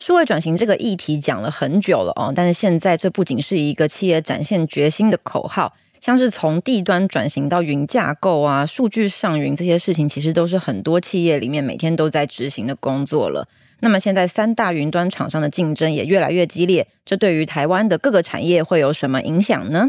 数位转型这个议题讲了很久了哦，但是现在这不仅是一个企业展现决心的口号，像是从地端转型到云架构啊、数据上云这些事情，其实都是很多企业里面每天都在执行的工作了。那么现在三大云端厂商的竞争也越来越激烈，这对于台湾的各个产业会有什么影响呢？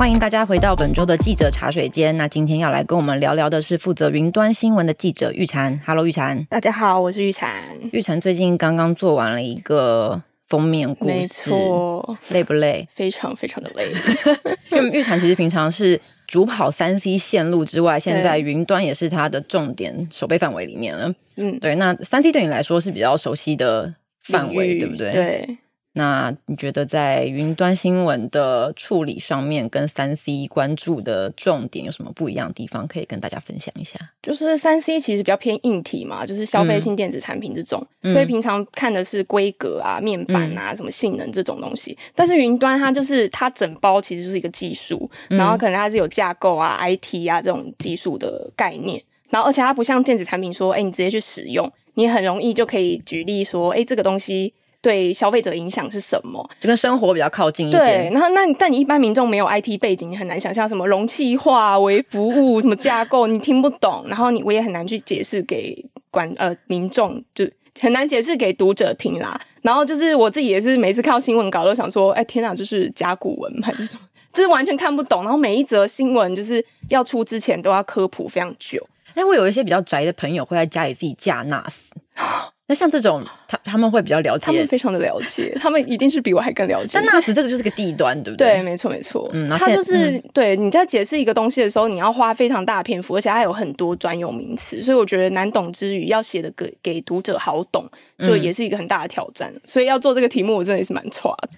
欢迎大家回到本周的记者茶水间。那今天要来跟我们聊聊的是负责云端新闻的记者玉婵。Hello，玉婵。大家好，我是玉婵。玉婵最近刚刚做完了一个封面故事，没错，累不累？非常非常的累。因为玉婵其实平常是主跑三 C 线路之外，现在云端也是它的重点守备范围里面了。嗯，对。那三 C 对你来说是比较熟悉的范围，对不对？对。那你觉得在云端新闻的处理上面，跟三 C 关注的重点有什么不一样的地方？可以跟大家分享一下。就是三 C 其实比较偏硬体嘛，就是消费性电子产品这种，嗯、所以平常看的是规格啊、面板啊、什么性能这种东西。嗯、但是云端它就是它整包其实就是一个技术，然后可能它是有架构啊、IT 啊这种技术的概念。然后而且它不像电子产品说，哎，你直接去使用，你很容易就可以举例说，哎，这个东西。对消费者影响是什么？就跟生活比较靠近一点。对，然后那但你一般民众没有 IT 背景，你很难想象什么容器化、微服务什么架构，你听不懂。然后你我也很难去解释给管呃民众，就很难解释给读者听啦。然后就是我自己也是每次看到新闻稿都想说，哎天哪，就是甲骨文还 是什么？就是完全看不懂。然后每一则新闻就是要出之前都要科普非常久。哎，我有一些比较宅的朋友会在家里自己架 NAS。那像这种，他他们会比较了解，他们非常的了解，他们一定是比我还更了解。但 NAS 这个就是个地端，对不对？对，没错没错。嗯，它就是、嗯、对你在解释一个东西的时候，你要花非常大的篇幅，而且它有很多专有名词，所以我觉得难懂之余，要写的给给读者好懂，就也是一个很大的挑战。嗯、所以要做这个题目，我真的也是蛮差的。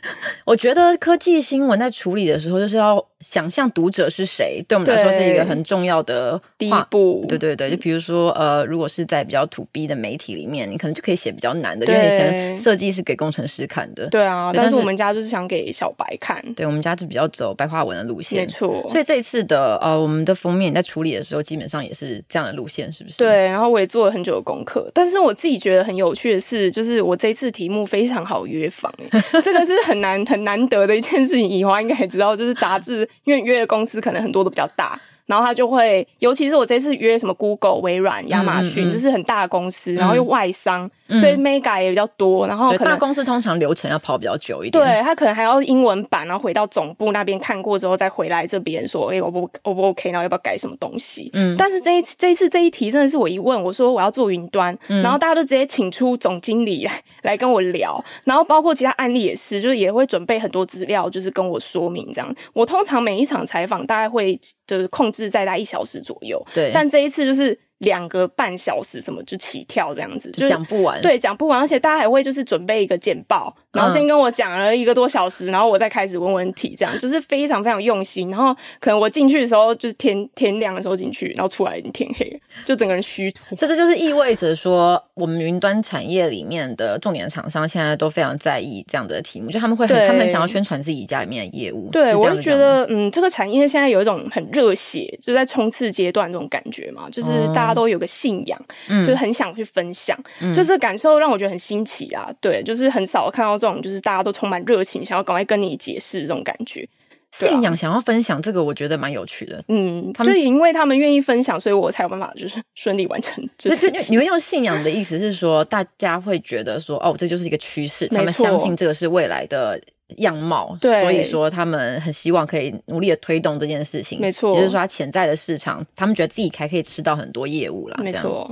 我觉得科技新闻在处理的时候，就是要想象读者是谁，对我们来说是一个很重要的第一步。对对对，就比如说呃，如果是在比较 to B 的媒体里面，你可能就可以写比较难的，因为以前设计是给工程师看的。对啊，对，但是我们家就是想给小白看。对，我们家就比较走白话文的路线，没错。所以这一次的呃，我们的封面在处理的时候，基本上也是这样的路线，是不是？对，然后我也做了很久的功课。但是我自己觉得很有趣的是，就是我这一次题目非常好约访，这个是很难很难得的一件事情。以华应该也知道，就是杂志，因为约的公司可能很多都比较大。然后他就会，尤其是我这次约什么 Google、微软、亚马逊，就是很大的公司，然后又外商，嗯、所以 Mega 也比较多。然后可能大公司通常流程要跑比较久一点，对，他可能还要英文版，然后回到总部那边看过之后，再回来这边说，哎，我不我不 OK，然后要不要改什么东西？嗯，但是这一次这一次这一题真的是我一问，我说我要做云端，嗯、然后大家都直接请出总经理来来跟我聊，然后包括其他案例也是，就是也会准备很多资料，就是跟我说明这样。我通常每一场采访大概会就是控制在在一小时左右，对，但这一次就是。两个半小时什么就起跳这样子，就讲不完。对，讲不完，而且大家还会就是准备一个简报，然后先跟我讲了一个多小时，然后我再开始问问题，这样就是非常非常用心。然后可能我进去的时候就是天天亮的时候进去，然后出来已经天黑了，就整个人虚脱。所以这就是意味着说，我们云端产业里面的重点厂商现在都非常在意这样的题目，就他们会很，他们想要宣传自己家里面的业务。对，我就觉得嗯，这个产业现在有一种很热血，就在冲刺阶段这种感觉嘛，就是大家都有个信仰。嗯，就是很想去分享，嗯、就是感受让我觉得很新奇啊。对，就是很少看到这种，就是大家都充满热情，想要赶快跟你解释这种感觉。信仰想要分享这个，我觉得蛮有趣的。嗯，他们就因为他们愿意分享，所以我才有办法就是顺利完成。就就 你们用信仰的意思是说，大家会觉得说，哦，这就是一个趋势，他们相信这个是未来的样貌，对，所以说他们很希望可以努力的推动这件事情。没错，也就是说，他潜在的市场，他们觉得自己还可以吃到很多业务啦。没错。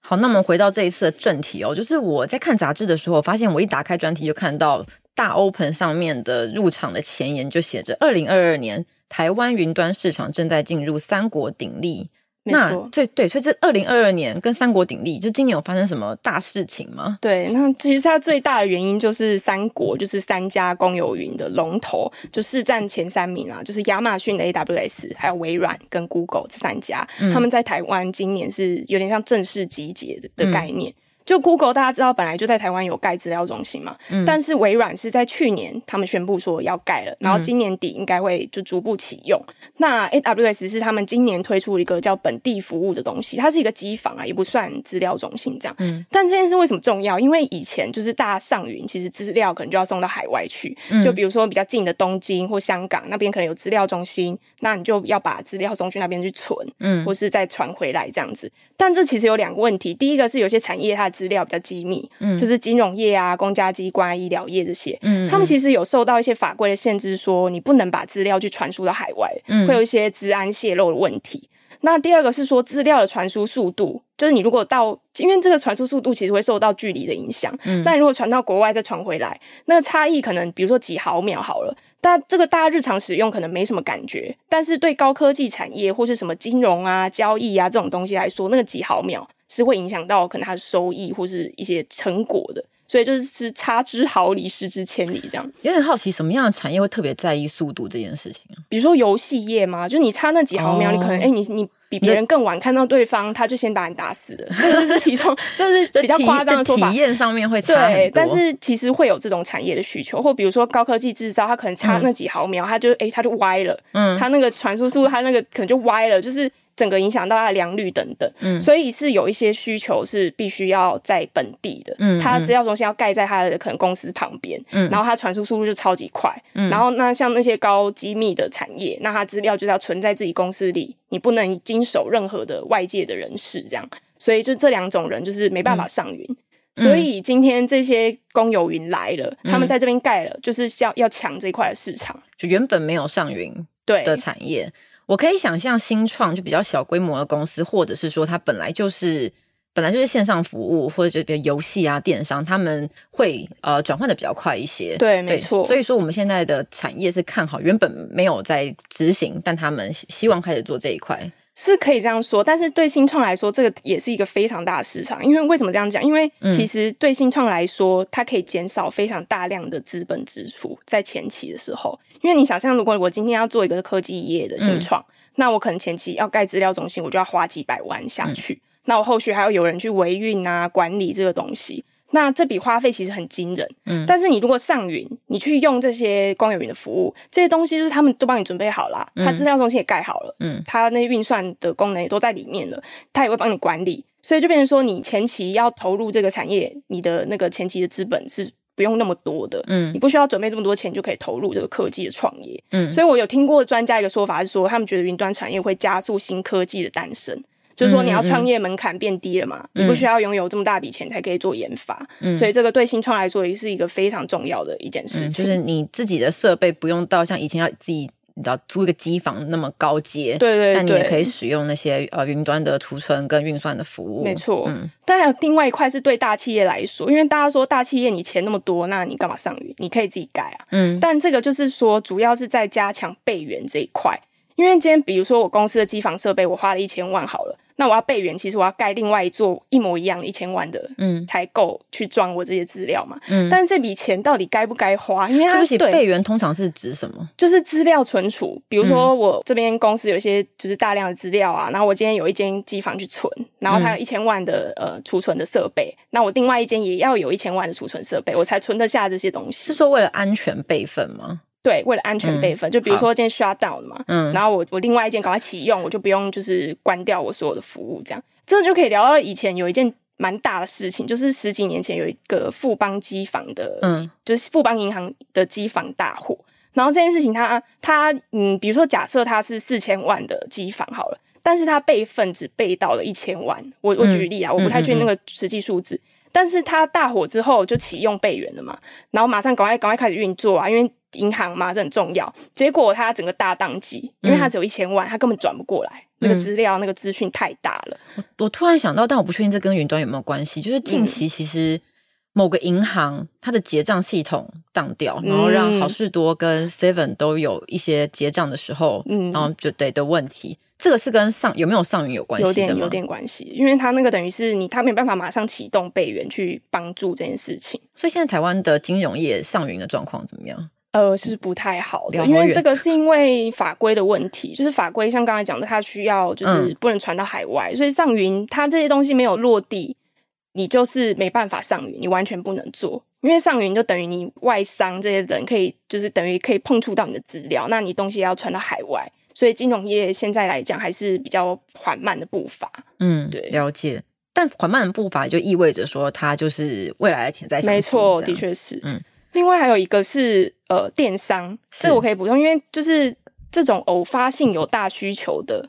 好，那我们回到这一次的正题哦，就是我在看杂志的时候，我发现我一打开专题就看到大 Open 上面的入场的前言就写着：二零二二年台湾云端市场正在进入三国鼎立。那对对，所以这二零二二年跟三国鼎立，就今年有发生什么大事情吗？对，那其实它最大的原因就是三国，就是三家公有云的龙头，就是占前三名啊，就是亚马逊的 AWS，还有微软跟 Google 这三家，嗯、他们在台湾今年是有点像正式集结的的概念。嗯就 Google 大家知道本来就在台湾有盖资料中心嘛，嗯，但是微软是在去年他们宣布说要盖了，然后今年底应该会就逐步启用。嗯、那 AWS 是他们今年推出一个叫本地服务的东西，它是一个机房啊，也不算资料中心这样。嗯，但这件事为什么重要？因为以前就是大家上云，其实资料可能就要送到海外去，嗯、就比如说比较近的东京或香港那边可能有资料中心，那你就要把资料送去那边去存，嗯，或是再传回来这样子。但这其实有两个问题，第一个是有些产业它的资料比较机密，嗯，就是金融业啊、公家机关、医疗业这些，嗯，他们其实有受到一些法规的限制，说你不能把资料去传输到海外，嗯，会有一些资安泄露的问题。那第二个是说资料的传输速度，就是你如果到，因为这个传输速度其实会受到距离的影响，嗯，但如果传到国外再传回来，那个差异可能比如说几毫秒好了，但这个大家日常使用可能没什么感觉，但是对高科技产业或是什么金融啊、交易啊这种东西来说，那个几毫秒是会影响到可能它的收益或是一些成果的。所以就是是差之毫厘，失之千里这样。有点好奇，什么样的产业会特别在意速度这件事情啊？比如说游戏业嘛，就你差那几毫秒，哦、你可能哎、欸，你你比别人更晚看到对方，他就先把你打死了。这个是其中，这是比较夸张的说法。体验上面会差多。对，但是其实会有这种产业的需求，或比如说高科技制造，它可能差那几毫秒，它、嗯、就哎，它、欸、就歪了。嗯，它那个传输速度，它那个可能就歪了，就是。整个影响到它的良率等等，嗯，所以是有一些需求是必须要在本地的，嗯，它资料中心要盖在它的可能公司旁边，嗯，然后它传输速度就超级快，嗯，然后那像那些高机密的产业，那它资料就是要存在自己公司里，你不能经手任何的外界的人士这样，所以就这两种人就是没办法上云，嗯，所以今天这些公有云来了，嗯，他们在这边盖了，就是要要抢这一块市场，就原本没有上云对的产业。我可以想象新创就比较小规模的公司，或者是说它本来就是本来就是线上服务，或者就比如游戏啊、电商，他们会呃转换的比较快一些。对，没错。所以说我们现在的产业是看好，原本没有在执行，但他们希望开始做这一块。是可以这样说，但是对新创来说，这个也是一个非常大的市场。因为为什么这样讲？因为其实对新创来说，它可以减少非常大量的资本支出在前期的时候。因为你想象，如果我今天要做一个科技业的新创，嗯、那我可能前期要盖资料中心，我就要花几百万下去。嗯、那我后续还要有人去维运啊、管理这个东西。那这笔花费其实很惊人，嗯，但是你如果上云，你去用这些光有云的服务，这些东西就是他们都帮你准备好了，它资料中心也盖好了，嗯，它那些运算的功能也都在里面了，它也会帮你管理，所以就变成说，你前期要投入这个产业，你的那个前期的资本是不用那么多的，嗯，你不需要准备这么多钱就可以投入这个科技的创业，嗯，所以我有听过专家一个说法是说，他们觉得云端产业会加速新科技的诞生。就是说，你要创业门槛变低了嘛？嗯、你不需要拥有这么大笔钱才可以做研发，嗯、所以这个对新创来说也是一个非常重要的一件事情。嗯、就是你自己的设备不用到像以前要自己你知道租一个机房那么高阶，对，对对，但你也可以使用那些呃云端的储存跟运算的服务。没错，嗯。但还有另外一块是对大企业来说，因为大家说大企业你钱那么多，那你干嘛上云？你可以自己盖啊。嗯。但这个就是说，主要是在加强备援这一块。因为今天，比如说我公司的机房设备，我花了一千万好了，那我要备援，其实我要盖另外一座一模一样的一千万的，嗯，才够去装我这些资料嘛。嗯，但是这笔钱到底该不该花？因为它对不起，备援通常是指什么？就是资料存储，比如说我这边公司有一些就是大量的资料啊，然后我今天有一间机房去存，然后它有一千万的呃储存的设备，那我另外一间也要有一千万的储存设备，我才存得下这些东西。是说为了安全备份吗？对，为了安全备份，嗯、就比如说今天 shut down 了嘛，嗯，然后我我另外一件赶快启用，我就不用就是关掉我所有的服务，这样，这就可以聊到以前有一件蛮大的事情，就是十几年前有一个富邦机房的，嗯，就是富邦银行的机房大火，然后这件事情它它嗯，比如说假设它是四千万的机房好了，但是它备份只备到了一千万，我我举例啊，嗯、我不太确定那个实际数字，但是它大火之后就启用备援了嘛，然后马上赶快赶快开始运作啊，因为。银行嘛，这很重要。结果他整个大宕机，因为他只有一千万，他根本转不过来。嗯、那个资料、那个资讯太大了。我突然想到，但我不确定这跟云端有没有关系。就是近期其实某个银行它的结账系统当掉，嗯、然后让好事多跟 Seven 都有一些结账的时候，嗯，然后就对的问题。这个是跟上有没有上云有关系的吗？有点有点关系，因为它那个等于是你它没办法马上启动备援去帮助这件事情。所以现在台湾的金融业上云的状况怎么样？呃，是不太好的，因为这个是因为法规的问题，就是法规像刚才讲的，它需要就是不能传到海外，嗯、所以上云它这些东西没有落地，你就是没办法上云，你完全不能做，因为上云就等于你外商这些人可以，就是等于可以碰触到你的资料，那你东西要传到海外，所以金融业现在来讲还是比较缓慢的步伐。嗯，对，了解。但缓慢的步伐就意味着说，它就是未来的潜在。没错，的确是。嗯，另外还有一个是呃电商，这个我可以补充，因为就是这种偶发性有大需求的。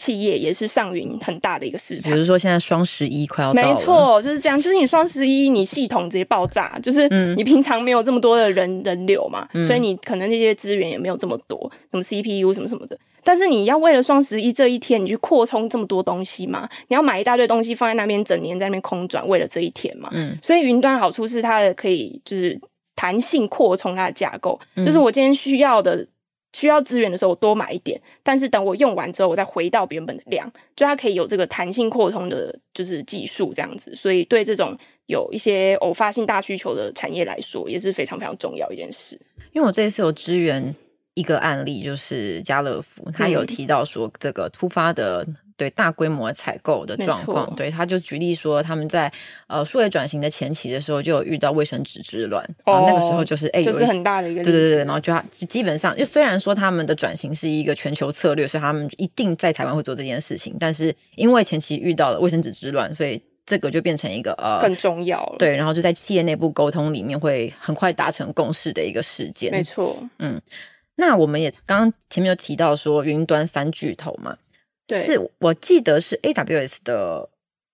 企业也是上云很大的一个市场，比如说现在双十一快要到了，没错，就是这样。就是你双十一，你系统直接爆炸，就是你平常没有这么多的人人流嘛，嗯、所以你可能那些资源也没有这么多，什么 CPU 什么什么的。但是你要为了双十一这一天，你去扩充这么多东西嘛？你要买一大堆东西放在那边，整年在那边空转，为了这一天嘛？嗯。所以云端好处是它的可以就是弹性扩充它的架构，就是我今天需要的。需要资源的时候，我多买一点，但是等我用完之后，我再回到原本的量，就它可以有这个弹性扩充的，就是技术这样子。所以对这种有一些偶发性大需求的产业来说，也是非常非常重要一件事。因为我这次有支援一个案例，就是家乐福，他有提到说这个突发的。对大规模采购的状况，对他就举例说，他们在呃数位转型的前期的时候，就有遇到卫生纸之乱，哦、然后那个时候就是哎，就是很大的一个，对对对，然后就他基本上，就虽然说他们的转型是一个全球策略，所以他们一定在台湾会做这件事情，但是因为前期遇到了卫生纸之乱，所以这个就变成一个呃更重要了，对，然后就在企业内部沟通里面会很快达成共识的一个事件，没错，嗯，那我们也刚刚前面有提到说云端三巨头嘛。对是我记得是 AWS 的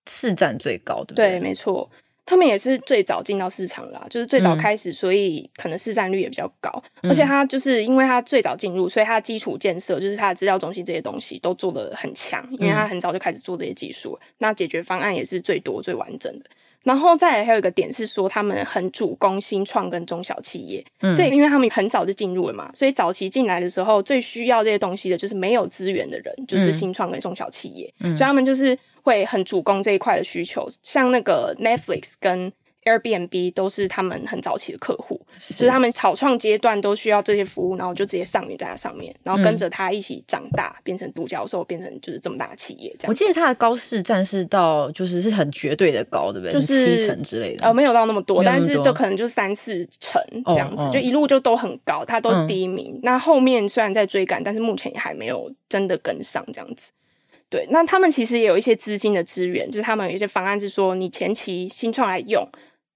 市占最高的，对，对，没错，他们也是最早进到市场啦，就是最早开始，所以可能市占率也比较高。嗯、而且它就是因为它最早进入，所以它基础建设就是它的资料中心这些东西都做的很强，因为它很早就开始做这些技术，嗯、那解决方案也是最多最完整的。然后再来还有一个点是说，他们很主攻新创跟中小企业，嗯，所以因为他们很早就进入了嘛，所以早期进来的时候最需要这些东西的就是没有资源的人，就是新创跟中小企业，嗯，所以他们就是会很主攻这一块的需求，像那个 Netflix 跟。Airbnb 都是他们很早期的客户，是就是他们草创阶段都需要这些服务，然后就直接上云在它上面，然后跟着他一起长大，嗯、变成独角兽，变成就是这么大的企业。这样，我记得它的高市占是到就是是很绝对的高，对不对？就是七成之类的，呃，没有到那么多，但是就可能就三四成这样子，哦哦、就一路就都很高，它都是第一名。嗯、那后面虽然在追赶，但是目前也还没有真的跟上这样子。对，那他们其实也有一些资金的资源，就是他们有一些方案是说，你前期新创来用。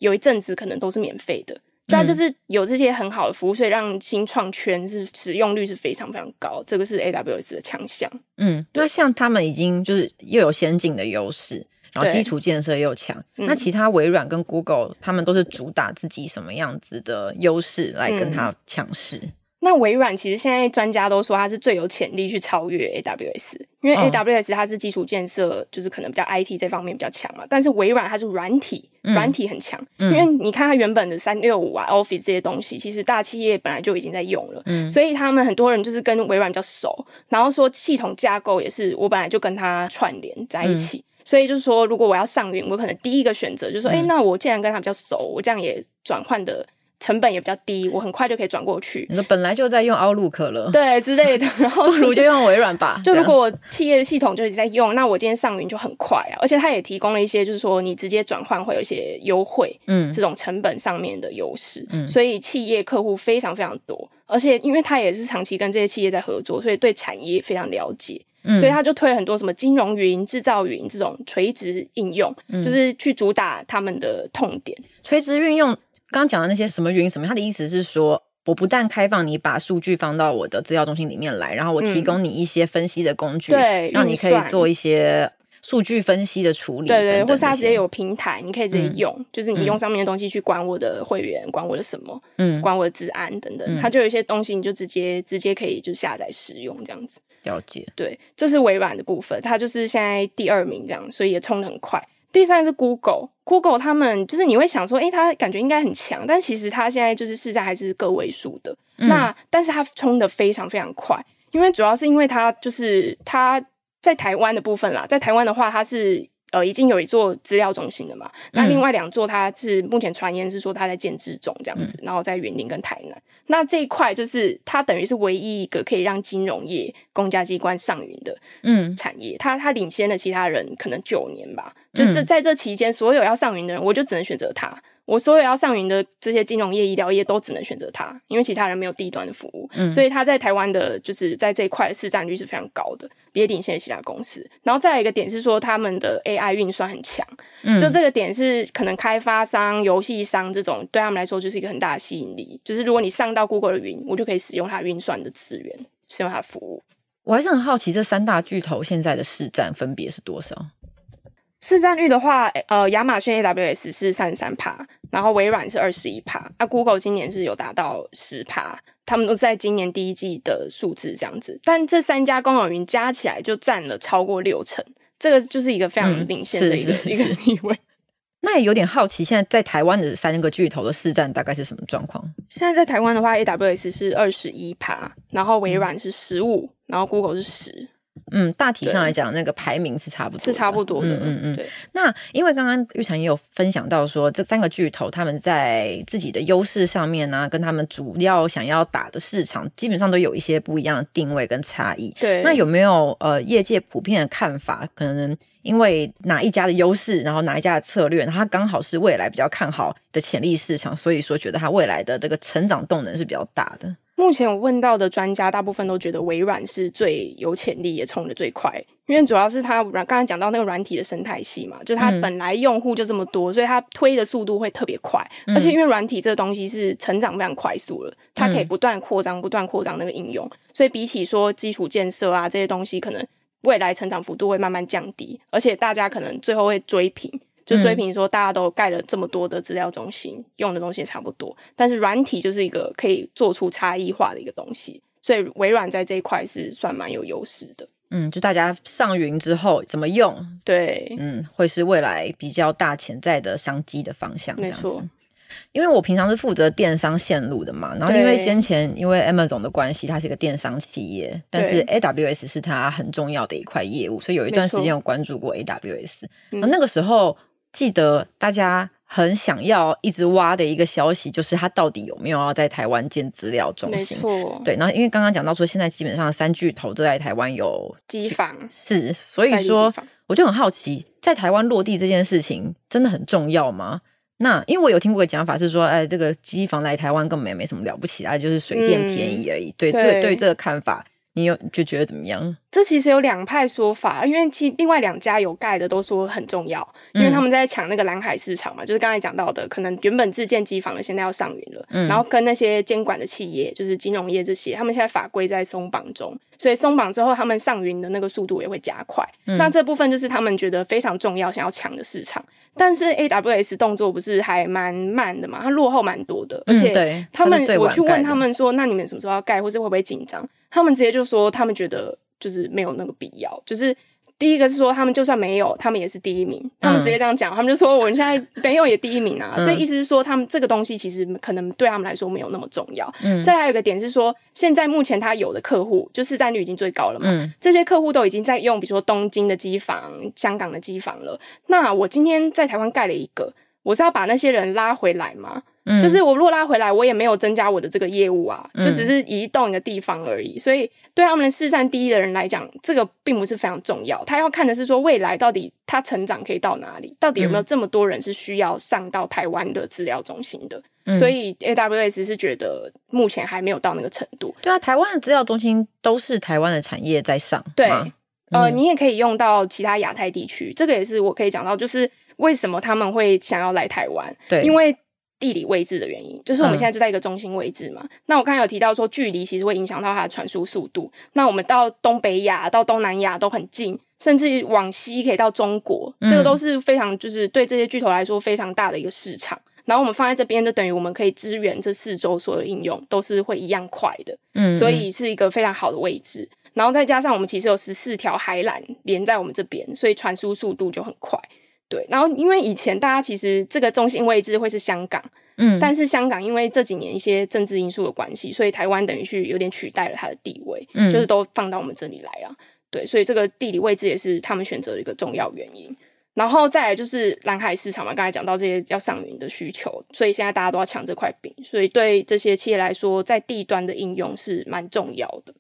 有一阵子可能都是免费的，主要就是有这些很好的服务，所以让新创圈是使用率是非常非常高，这个是 AWS 的强项。嗯，那像他们已经就是又有先进的优势，然后基础建设又强，那其他微软跟 Google 他们都是主打自己什么样子的优势来跟他强势？嗯那微软其实现在专家都说它是最有潜力去超越 AWS，因为 AWS 它是基础建设，就是可能比较 IT 这方面比较强嘛。但是微软它是软体，软、嗯、体很强，嗯、因为你看它原本的三六五啊、Office 这些东西，其实大企业本来就已经在用了，嗯、所以他们很多人就是跟微软比较熟，然后说系统架构也是我本来就跟它串联在一起，嗯、所以就是说如果我要上云，我可能第一个选择就是说，哎、嗯欸，那我既然跟它比较熟，我这样也转换的。成本也比较低，我很快就可以转过去。你说本来就在用 Outlook 了，对之类的，然后 不如就用微软吧。就如果我企业系统就一直在用，那我今天上云就很快啊。而且它也提供了一些，就是说你直接转换会有一些优惠，嗯，这种成本上面的优势。嗯，所以企业客户非常非常多，而且因为它也是长期跟这些企业在合作，所以对产业非常了解。嗯，所以他就推了很多什么金融云、制造云这种垂直应用，嗯，就是去主打他们的痛点，垂直运用。刚刚讲的那些什么云什么，他的意思是说，我不但开放你把数据放到我的资料中心里面来，然后我提供你一些分析的工具，嗯、对，让你可以做一些数据分析的处理，对对，或是它直接有平台，你可以直接用，嗯、就是你用上面的东西去管我的会员，嗯、管我的什么，嗯，管我的治安等等，嗯、它就有一些东西，你就直接直接可以就下载使用这样子。了解，对，这是微软的部分，它就是现在第二名这样，所以也冲的很快。第三是 Google，Google 他们就是你会想说，诶、欸，他感觉应该很强，但其实他现在就是市占还是个位数的。嗯、那但是他冲的非常非常快，因为主要是因为他就是他在台湾的部分啦，在台湾的话，他是呃已经有一座资料中心了嘛，那另外两座它是目前传言是说它在建制中这样子，嗯、然后在云林跟台南，那这一块就是它等于是唯一一个可以让金融业公家机关上云的嗯。产业，嗯、它它领先了其他人可能九年吧，就这在这期间所有要上云的人，我就只能选择它。我所有要上云的这些金融业、医疗业都只能选择它，因为其他人没有低端的服务，嗯、所以它在台湾的就是在这一块市占率是非常高的，也领先其他公司。然后再来一个点是说，他们的 AI 运算很强，嗯、就这个点是可能开发商、游戏商这种对他们来说就是一个很大的吸引力。就是如果你上到 Google 的云，我就可以使用它运算的资源，使用它的服务。我还是很好奇，这三大巨头现在的市占分别是多少？市占率的话，呃，亚马逊 AWS 是三十三趴，然后微软是二十一趴，啊，Google 今年是有达到十趴，他们都是在今年第一季的数字这样子，但这三家公有云加起来就占了超过六成，这个就是一个非常领先的一个、嗯、一个地位。那也有点好奇，现在在台湾的三个巨头的市占大概是什么状况？现在在台湾的话，AWS 是二十一趴，然后微软是十五、嗯，然后 Google 是十。嗯，大体上来讲，那个排名是差不多，是差不多的。嗯嗯嗯。对。那因为刚刚玉婵也有分享到说，这三个巨头他们在自己的优势上面呢、啊，跟他们主要想要打的市场，基本上都有一些不一样的定位跟差异。对。那有没有呃业界普遍的看法？可能因为哪一家的优势，然后哪一家的策略，它刚好是未来比较看好的潜力市场，所以说觉得它未来的这个成长动能是比较大的。目前我问到的专家，大部分都觉得微软是最有潜力，也冲的最快，因为主要是它软，刚才讲到那个软体的生态系嘛，就是它本来用户就这么多，所以它推的速度会特别快，而且因为软体这个东西是成长非常快速了，它可以不断扩张、不断扩张那个应用，所以比起说基础建设啊这些东西，可能未来成长幅度会慢慢降低，而且大家可能最后会追平。就追平说，大家都盖了这么多的资料中心，嗯、用的东西也差不多，但是软体就是一个可以做出差异化的一个东西，所以微软在这一块是算蛮有优势的。嗯，就大家上云之后怎么用，对，嗯，会是未来比较大潜在的商机的方向。没错，因为我平常是负责电商线路的嘛，然后因为先前因为 Amazon 的关系，它是一个电商企业，但是 AWS 是它很重要的一块业务，所以有一段时间有关注过 AWS，那那个时候。记得大家很想要一直挖的一个消息，就是他到底有没有要在台湾建资料中心？没错，对。然后因为刚刚讲到说，现在基本上三巨头都在台湾有机房，是，所以说我就很好奇，在台湾落地这件事情真的很重要吗？那因为我有听过个讲法是说，哎，这个机房来台湾根本也没什么了不起啊，就是水电便宜而已。嗯、对，对这对这个看法。你有就觉得怎么样？这其实有两派说法，因为其另外两家有盖的都说很重要，因为他们在抢那个蓝海市场嘛，嗯、就是刚才讲到的，可能原本自建机房的现在要上云了，嗯、然后跟那些监管的企业，就是金融业这些，他们现在法规在松绑中，所以松绑之后，他们上云的那个速度也会加快。嗯、那这部分就是他们觉得非常重要，想要抢的市场。但是 AWS 动作不是还蛮慢的嘛？它落后蛮多的，而且他们我去问他们说，那你们什么时候要盖，或是会不会紧张？他们直接就说，他们觉得就是没有那个必要。就是第一个是说，他们就算没有，他们也是第一名。他们直接这样讲，他们就说我们现在没有也第一名啊。所以意思是说，他们这个东西其实可能对他们来说没有那么重要。嗯。再来还有一个点是说，现在目前他有的客户就市占率已经最高了嘛。嗯。这些客户都已经在用，比如说东京的机房、香港的机房了。那我今天在台湾盖了一个，我是要把那些人拉回来吗？嗯，就是我若拉回来，我也没有增加我的这个业务啊，就只是移动一个地方而已。嗯、所以对他们的市占第一的人来讲，这个并不是非常重要。他要看的是说未来到底他成长可以到哪里，到底有没有这么多人是需要上到台湾的资料中心的。嗯、所以 AWS 是觉得目前还没有到那个程度。对啊，台湾的资料中心都是台湾的产业在上。对，呃，你也可以用到其他亚太地区。这个也是我可以讲到，就是为什么他们会想要来台湾？对，因为。地理位置的原因，就是我们现在就在一个中心位置嘛。嗯、那我刚才有提到说，距离其实会影响到它的传输速度。那我们到东北亚、到东南亚都很近，甚至往西可以到中国，这个都是非常就是对这些巨头来说非常大的一个市场。然后我们放在这边，就等于我们可以支援这四周所有的应用，都是会一样快的。嗯，所以是一个非常好的位置。然后再加上我们其实有十四条海缆连在我们这边，所以传输速度就很快。对，然后因为以前大家其实这个中心位置会是香港，嗯，但是香港因为这几年一些政治因素的关系，所以台湾等于是有点取代了它的地位，嗯，就是都放到我们这里来啊。对，所以这个地理位置也是他们选择的一个重要原因。然后再来就是蓝海市场嘛，刚才讲到这些要上云的需求，所以现在大家都要抢这块饼，所以对这些企业来说，在地端的应用是蛮重要的。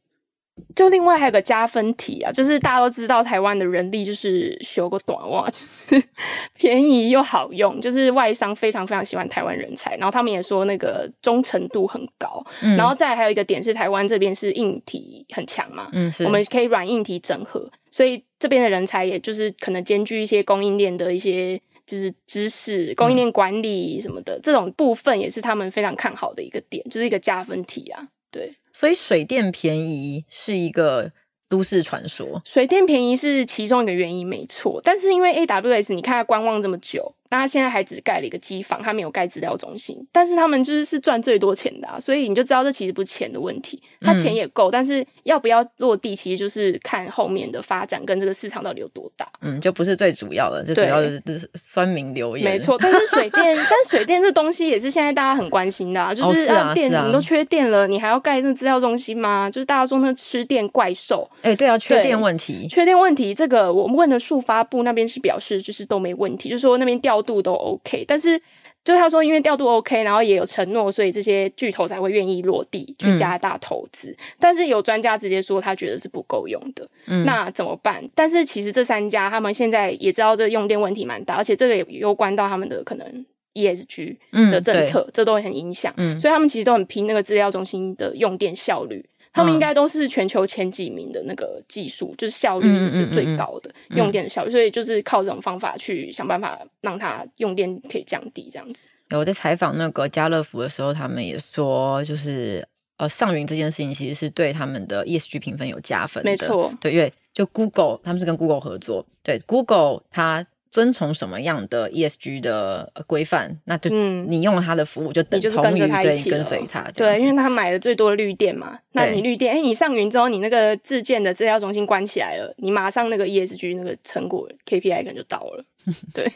就另外还有个加分题啊，就是大家都知道台湾的人力就是修个短袜，就是 便宜又好用，就是外商非常非常喜欢台湾人才，然后他们也说那个忠诚度很高，嗯、然后再还有一个点是台湾这边是硬体很强嘛，嗯，我们可以软硬体整合，所以这边的人才也就是可能兼具一些供应链的一些就是知识，供应链管理什么的、嗯、这种部分也是他们非常看好的一个点，就是一个加分题啊，对。所以水电便宜是一个都市传说，水电便宜是其中一个原因，没错。但是因为 AWS，你看它观望这么久。那他现在还只盖了一个机房，他没有盖资料中心，但是他们就是是赚最多钱的啊，所以你就知道这其实不是钱的问题，他钱也够，嗯、但是要不要落地，其实就是看后面的发展跟这个市场到底有多大。嗯，就不是最主要的，最主要的是酸民留言。没错，但是水电，但水电这东西也是现在大家很关心的啊，就是啊，电你都缺电了，你还要盖那资料中心吗？就是大家说那吃电怪兽，哎、欸，对啊，缺电问题，缺电问题，这个我们问了数发部那边是表示就是都没问题，就是说那边调度都 OK，但是就他说，因为调度 OK，然后也有承诺，所以这些巨头才会愿意落地去加大投资。嗯、但是有专家直接说，他觉得是不够用的。嗯，那怎么办？但是其实这三家他们现在也知道这用电问题蛮大，而且这个也攸关到他们的可能 ESG 的政策，嗯、这都会很影响。嗯，所以他们其实都很拼那个资料中心的用电效率。他们应该都是全球前几名的那个技术，就是效率是最高的，嗯嗯嗯嗯、用电的效率，所以就是靠这种方法去想办法让它用电可以降低，这样子。我在采访那个家乐福的时候，他们也说，就是呃上云这件事情其实是对他们的 ESG 评分有加分的，没错。对，因为就 Google 他们是跟 Google 合作，对 Google 它。遵从什么样的 ESG 的规范，那就你用了他的服务，就等同于对跟随他。对，因为他买了最多的绿电嘛，那你绿电，哎、欸，你上云之后，你那个自建的资料中心关起来了，你马上那个 ESG 那个成果 KPI 可能就到了。对。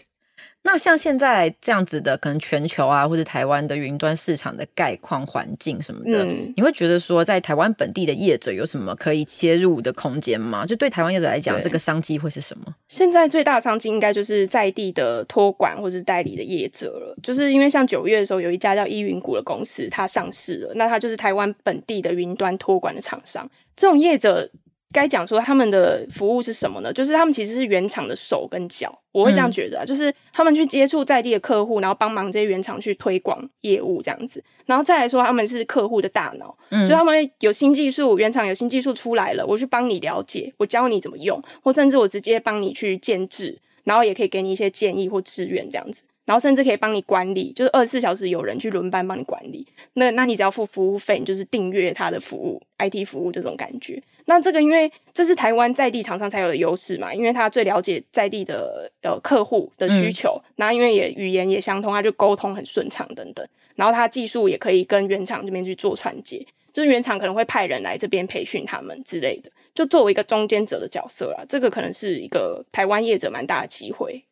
那像现在这样子的，可能全球啊，或者台湾的云端市场的概况环境什么的，嗯、你会觉得说，在台湾本地的业者有什么可以切入的空间吗？就对台湾业者来讲，对这个商机会是什么？现在最大的商机应该就是在地的托管或是代理的业者了，就是因为像九月的时候，有一家叫依云谷的公司，它上市了，那它就是台湾本地的云端托管的厂商，这种业者。该讲说他们的服务是什么呢？就是他们其实是原厂的手跟脚，我会这样觉得，啊，嗯、就是他们去接触在地的客户，然后帮忙这些原厂去推广业务这样子，然后再来说他们是客户的大脑，嗯，就他们有新技术，原厂有新技术出来了，我去帮你了解，我教你怎么用，或甚至我直接帮你去建制，然后也可以给你一些建议或支援这样子。然后甚至可以帮你管理，就是二十四小时有人去轮班帮你管理。那那你只要付服务费，你就是订阅他的服务，IT 服务这种感觉。那这个因为这是台湾在地厂商才有的优势嘛，因为他最了解在地的呃客户的需求，那、嗯、因为也语言也相通，他就沟通很顺畅等等。然后他技术也可以跟原厂这边去做传接，就是原厂可能会派人来这边培训他们之类的，就作为一个中间者的角色啦。这个可能是一个台湾业者蛮大的机会。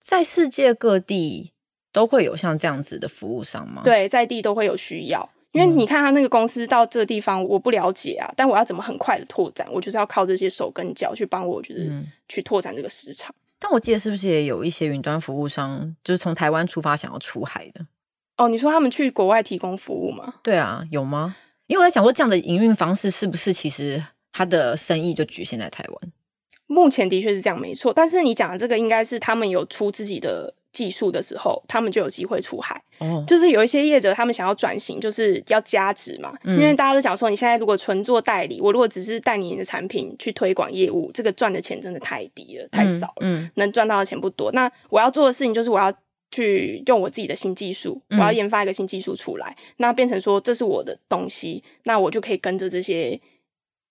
在世界各地都会有像这样子的服务商吗？对，在地都会有需要，因为你看他那个公司到这个地方，我不了解啊，但我要怎么很快的拓展？我就是要靠这些手跟脚去帮我，就是去拓展这个市场。但我记得是不是也有一些云端服务商，就是从台湾出发想要出海的？哦，你说他们去国外提供服务吗？对啊，有吗？因为我在想说，这样的营运方式是不是其实他的生意就局限在台湾？目前的确是这样，没错。但是你讲的这个，应该是他们有出自己的技术的时候，他们就有机会出海。哦，就是有一些业者，他们想要转型，就是要加值嘛。嗯，因为大家都讲说，你现在如果纯做代理，我如果只是带你的产品去推广业务，这个赚的钱真的太低了，太少了，嗯，嗯，能赚到的钱不多。那我要做的事情就是，我要去用我自己的新技术，我要研发一个新技术出来，嗯，那变成说这是我的东西，那我就可以跟着这些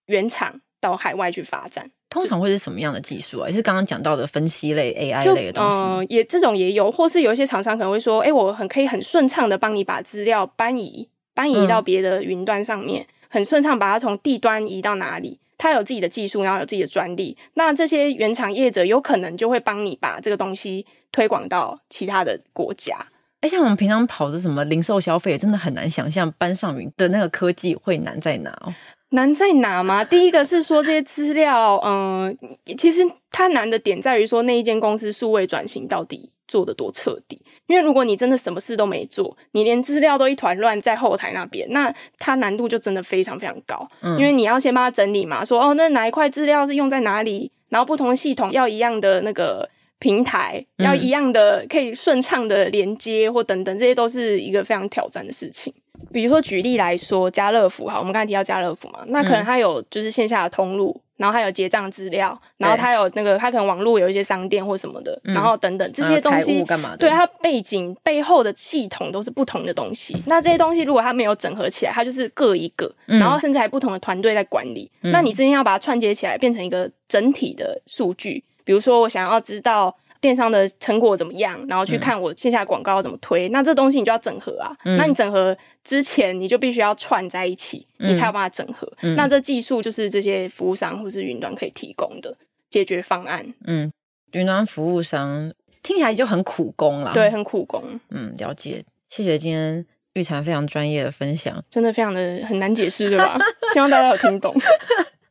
原厂到海外去发展。通常会是什么样的技术啊？也是刚刚讲到的分析类 AI 类的东西。嗯、呃，也这种也有，或是有一些厂商可能会说：“哎、欸，我很可以很顺畅的帮你把资料搬移，搬移到别的云端上面，嗯、很顺畅把它从地端移到哪里。它有自己的技术，然后有自己的专利。那这些原厂业者有可能就会帮你把这个东西推广到其他的国家。哎、欸，像我们平常跑的什么零售消费，真的很难想象搬上云的那个科技会难在哪哦。难在哪吗？第一个是说这些资料，嗯、呃，其实它难的点在于说那一间公司数位转型到底做的多彻底。因为如果你真的什么事都没做，你连资料都一团乱在后台那边，那它难度就真的非常非常高。嗯，因为你要先帮他整理嘛，说哦，那哪一块资料是用在哪里，然后不同系统要一样的那个平台，要一样的可以顺畅的连接或等等，这些都是一个非常挑战的事情。比如说，举例来说，家乐福哈，我们刚才提到家乐福嘛，那可能它有就是线下的通路，然后还有结账资料，然后它有那个它可能网络有一些商店或什么的，然后等等这些东西，干嘛？对，它背景背后的系统都是不同的东西。那这些东西如果它没有整合起来，它就是各一个，然后甚至还不同的团队在管理。那你之前要把它串接起来，变成一个整体的数据。比如说，我想要知道。电商的成果怎么样？然后去看我线下广告要怎么推，嗯、那这东西你就要整合啊。嗯、那你整合之前，你就必须要串在一起，嗯、你才有办法整合。嗯、那这技术就是这些服务商或是云端可以提供的解决方案。嗯，云端服务商听起来就很苦工了，对，很苦工。嗯，了解。谢谢今天玉婵非常专业的分享，真的非常的很难解释，对吧？希望大家有听懂。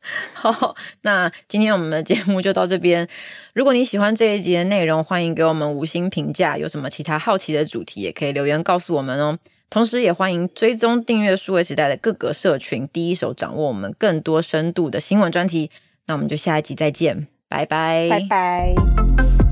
好，那今天我们的节目就到这边。如果你喜欢这一集的内容，欢迎给我们五星评价。有什么其他好奇的主题，也可以留言告诉我们哦。同时，也欢迎追踪订阅数位时代的各个社群，第一手掌握我们更多深度的新闻专题。那我们就下一集再见，拜拜，拜拜。